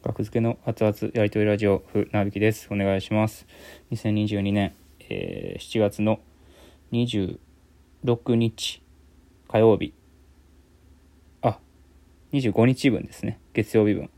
学付けの熱々やりとりラジオふなびきです。お願いします。2022年、えー、7月の26日火曜日あ25日分ですね。月曜日分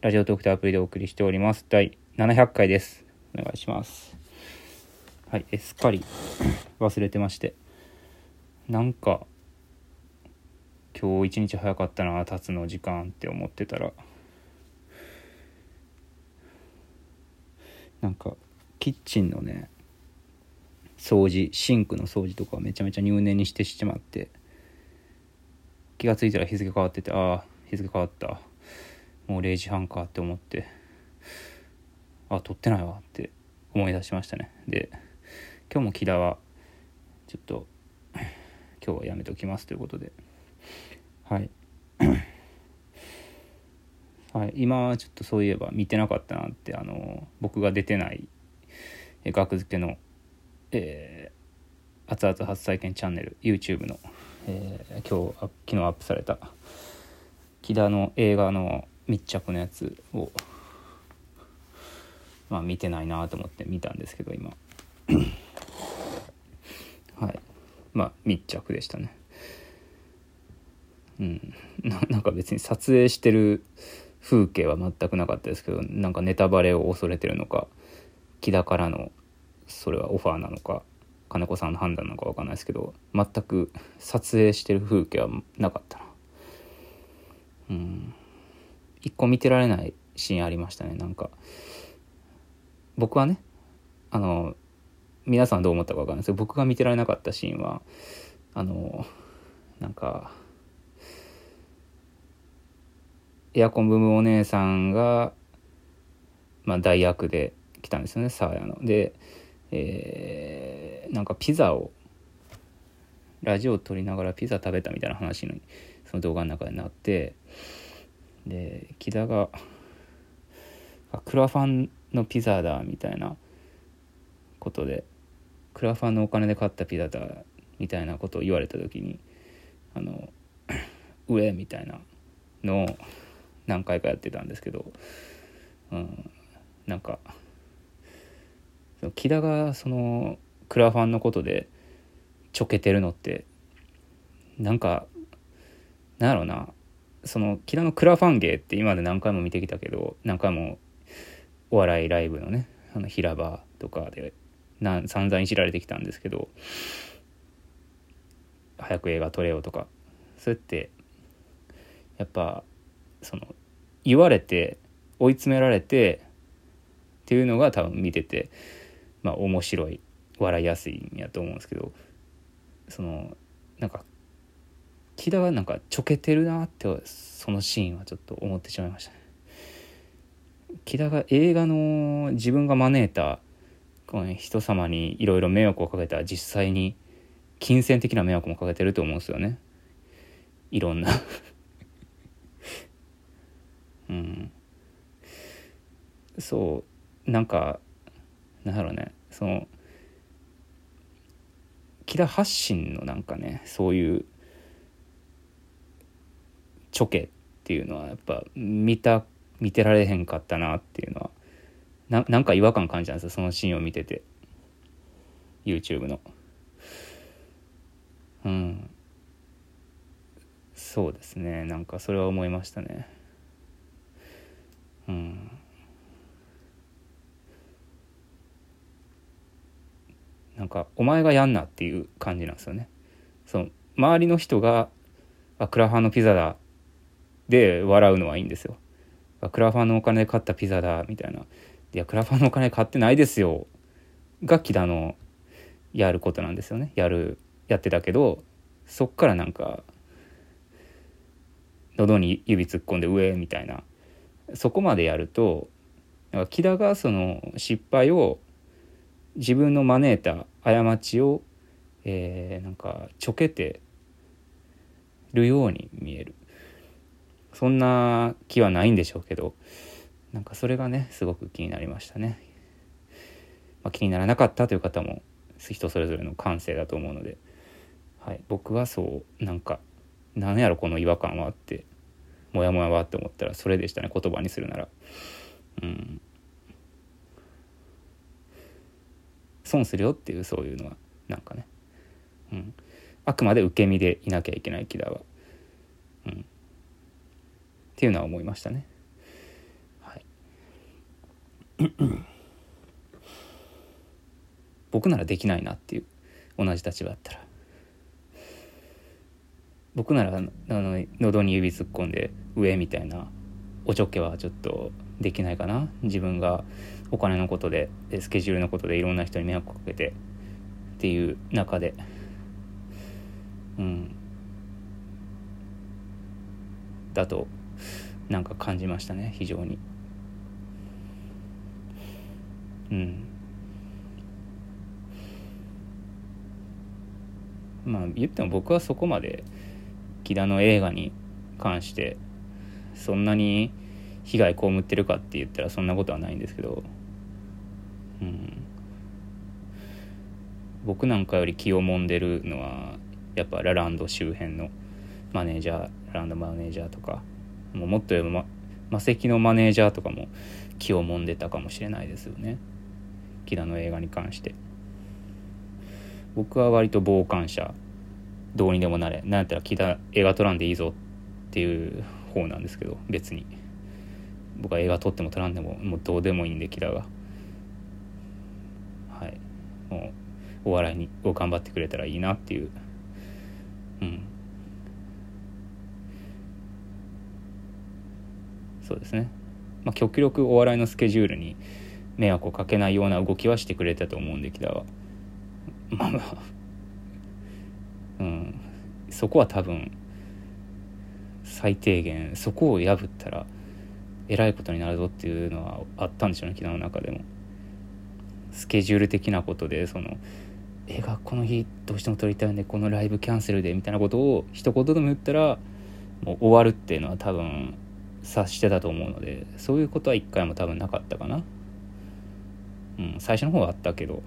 ラジオトークとアプリでお送りしております。第700回です。お願いします。はいすっかり忘れてまして。なんか今日一日早かったな経つの時間って思ってたら。なんかキッチンのね掃除シンクの掃除とかめちゃめちゃ入念にしてしまって気が付いたら日付変わっててああ日付変わった。もう0時半かって思ってあ撮ってないわって思い出しましたね。で今日も木田はちょっと今日はやめておきますということで。はい。はい、今ちょっとそういえば見てなかったなってあの僕が出てない学付けの、えー、熱々初体験チャンネル YouTube の、えー、今日昨日アップされた木田の映画の密着のやつをまあ見てないなと思って見たんですけど今。はい。まあ密着でしたね。うん。なんか別に撮影してる風景は全くなかったですけどなんかネタバレを恐れてるのか木田からのそれはオファーなのか金子さんの判断なのか分かんないですけど全く撮影してる風景はなかったな。うん。一個見てられないシーンありましたねなんか。僕はねあの皆さんどう思ったか分かんないですけど僕が見てられなかったシーンはあのなんかエアコンブームお姉さんが、まあ、代役で来たんですよねサーヤの。で、えー、なんかピザをラジオを撮りながらピザ食べたみたいな話にその動画の中でなってで木田が「クラファンのピザだ」みたいなことで「クラファンのお金で買ったピザだ」みたいなことを言われた時にあの「上」みたいなのを何回かやってたんですけど、うん、なんか木田がそのクラファンのことでちょけてるのってなんかなんやろうなその木田のクラファン芸って今まで何回も見てきたけど何回もお笑いライブのねあの平場とかでなん散々いじられてきたんですけど早く映画撮れよとかそうやってやっぱその言われて追い詰められてっていうのが多分見ててまあ面白い笑いやすいんやと思うんですけどそのなんか木田がなんかちょけてるなってそのシーンはちょっと思ってしまいましたね。木田が映画の自分が招いた、人様にいろいろ迷惑をかけた実際に金銭的な迷惑もかけてると思うんですよねいろんなうんそうなんかなんだろうね。その木田発信のなんかねそういうチョケっていうのはやっぱ見た見てられへんかったなっていうのはななんか違和感感じたんですよそのシーンを見てて。YouTube の。うん。そうですね。なんかそれは思いましたね。うん。なんかお前がやんなっていう感じなんですよね。その周りの人が「あクラファンのピザだ」で笑うのはいいんですよ。あクラファンのお金で買ったピザだみたいな「いやクラファンのお金買ってないですよ」が木田のやることなんですよね。やるやってたけどそっからなんか喉に指突っ込んで上みたいな。そこまでやると木田がその失敗を自分の招いた過ちを、えー、なんかちょけてるように見える。そんな気はないんでしょうけどなんかそれがねすごく気になりましたね、まあ、気にならなかったという方も人それぞれの感性だと思うので、はい、僕はそうなんか何やろこの違和感はってモヤモヤはって思ったらそれでしたね言葉にするなら。うん。損するよっていうそういうのはなんかね、うん、あくまで受け身でいなきゃいけない木田は、うん、っていうのは思いましたね。はい。僕ならできないなっていう。同じ立場だったら。僕ならあの喉に指突っ込んで上みたいなおちょけはちょっとできないかな。自分がお金のことでスケジュールのことでいろんな人に迷惑かけてっていう中で。うん。だとなんか感じましたね非常に。うん。まあ言っても僕はそこまで木田の映画に関してそんなに被害被ってるかって言ったらそんなことはないんですけど、僕なんかより気をもんでるのはやっぱラランド周辺のマネージャーラランドマネージャーとかもうもっと言えば魔石のマネージャーとかも気をもんでたかもしれないですよね。木田の映画に関して。僕は割と傍観者どうにでもなれ。なんやったら木田映画撮らんでいいぞっていう方なんですけど別に。僕は映画撮っても撮らんでももうどうでもいいんで木田が。はい。もうお笑いにを頑張ってくれたらいいなっていう。うん。そうですね。まあ極力お笑いのスケジュールに迷惑をかけないような動きはしてくれたと思うんで木田は。まあまあ。うん。そこは多分最低限そこを破ったらえらいことになるぞっていうのはあったんでしょうね昨日の中でも。スケジュール的なことでその映画この日どうしても撮りたいんでこのライブキャンセルでみたいなことを一言でも言ったらもう終わるっていうのは多分察してたと思うのでそういうことは一回も多分なかったかな。うん最初の方はあったけど。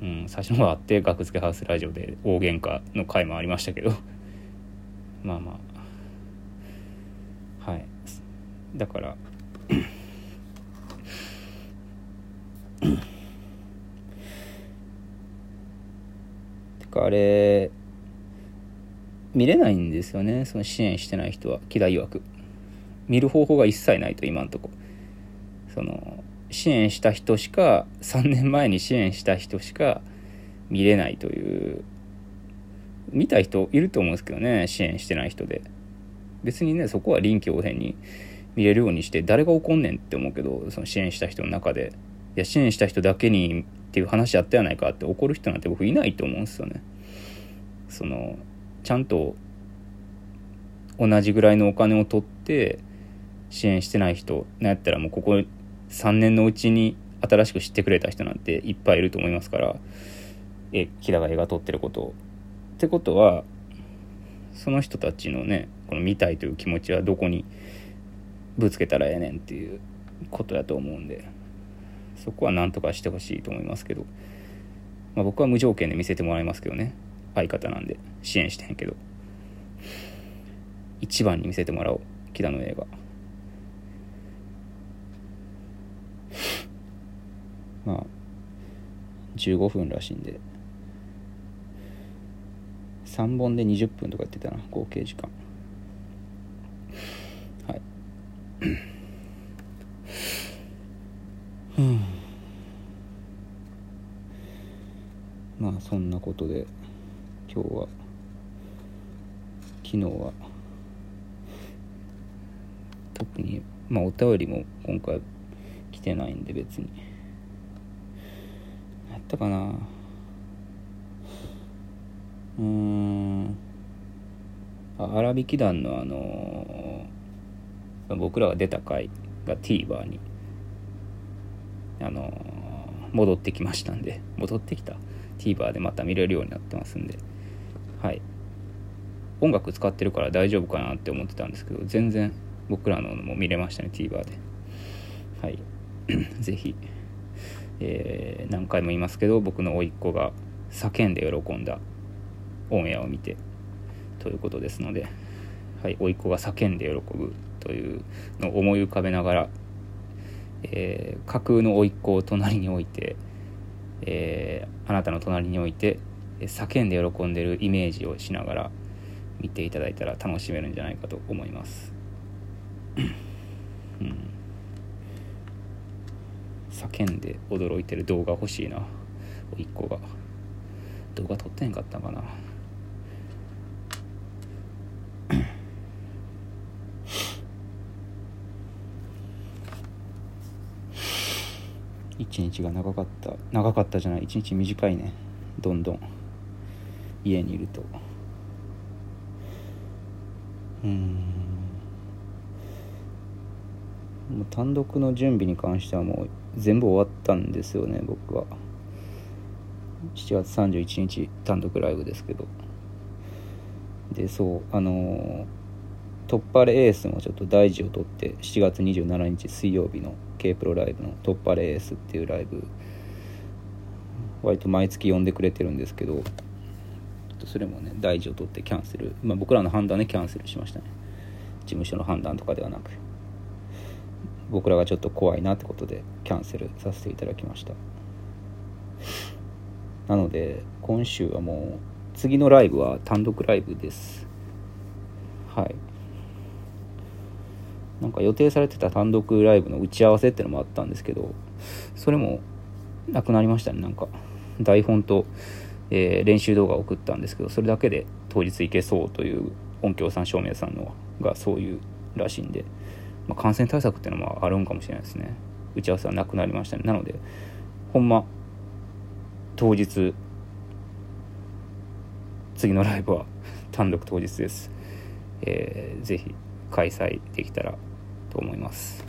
うん最初の方はあって学付けハウスラジオで大喧嘩の回もありましたけど。まあまあ。はい。だからてかあれ見れないんですよね。その支援してない人は木田曰く。見る方法が一切ないと今んとこ。その支援した人しか3年前に支援した人しか見れないという。見た人いると思うんですけどね支援してない人で。別にねそこは臨機応変に見れるようにして誰が怒んねんって思うけどその支援した人の中で。いや支援した人だけにっていう話あったやないかって怒る人なんて僕いないと思うんですよね。そのちゃんと同じぐらいのお金を取って支援してない人なんやったらもうここ3年のうちに新しく知ってくれた人なんていっぱいいると思いますからえ木田が映画撮ってることを。ってことはその人たちのねこの見たいという気持ちはどこにぶつけたらええねんっていうことやと思うんでそこは何とかしてほしいと思いますけど、まあ、僕は無条件で見せてもらいますけどね相方なんで支援してへんけど。一番に見せてもらおう木田の映画。まあ15分らしいんで。3本で20分とか言ってたな合計時間。はい。まあそんなことで。今日は。昨日は。特にまあお便りも今回来てないんで別に。やったかな。うーん。荒引き団のあのー、僕らが出た回が TVer にあのー、戻ってきましたんで。戻ってきた。TVer でまた見れるようになってますんで。はい。音楽使ってるから大丈夫かなって思ってたんですけど全然僕らのも見れましたね TVer で。はい。是非えー、何回も言いますけど僕の甥っ子が叫んで喜んだオンエアを見てということですのではい、甥っ子が叫んで喜ぶというのを思い浮かべながら、えー架空の甥っ子を隣に置いて、えーあなたの隣に置いて叫んで喜んでるイメージをしながら見ていただいたら楽しめるんじゃないかと思います。うん。叫んで驚いてる動画欲しいな。甥っ子が。動画撮ってんかったかな。一日が長かった。長かったじゃない。一日短いね。どんどん。家にいると。うん。もう単独の準備に関してはもう全部終わったんですよね僕は。7月31日単独ライブですけど。でそうあのー突破レエースもちょっと大事を取って7月27日水曜日の K プロライブの突破レエースっていうライブ割と毎月呼んでくれてるんですけど。それもね大事を取ってキャンセル、まあ、僕らの判断でキャンセルしましたね。事務所の判断とかではなく。僕らがちょっと怖いなってことでキャンセルさせていただきました。なので今週はもう次のライブは単独ライブです。はい。なんか予定されてた単独ライブの打ち合わせってのもあったんですけどそれもなくなりましたね。なんか台本と、えー練習動画を送ったんですけどそれだけで当日行けそうという音響さん照明さんのがそういうらしいんで、まあ、感染対策っていうのもあるんかもしれないですね。打ち合わせはなくなりましたね。なのでほんま当日次のライブは単独当日です、えーぜひ開催できたらと思います。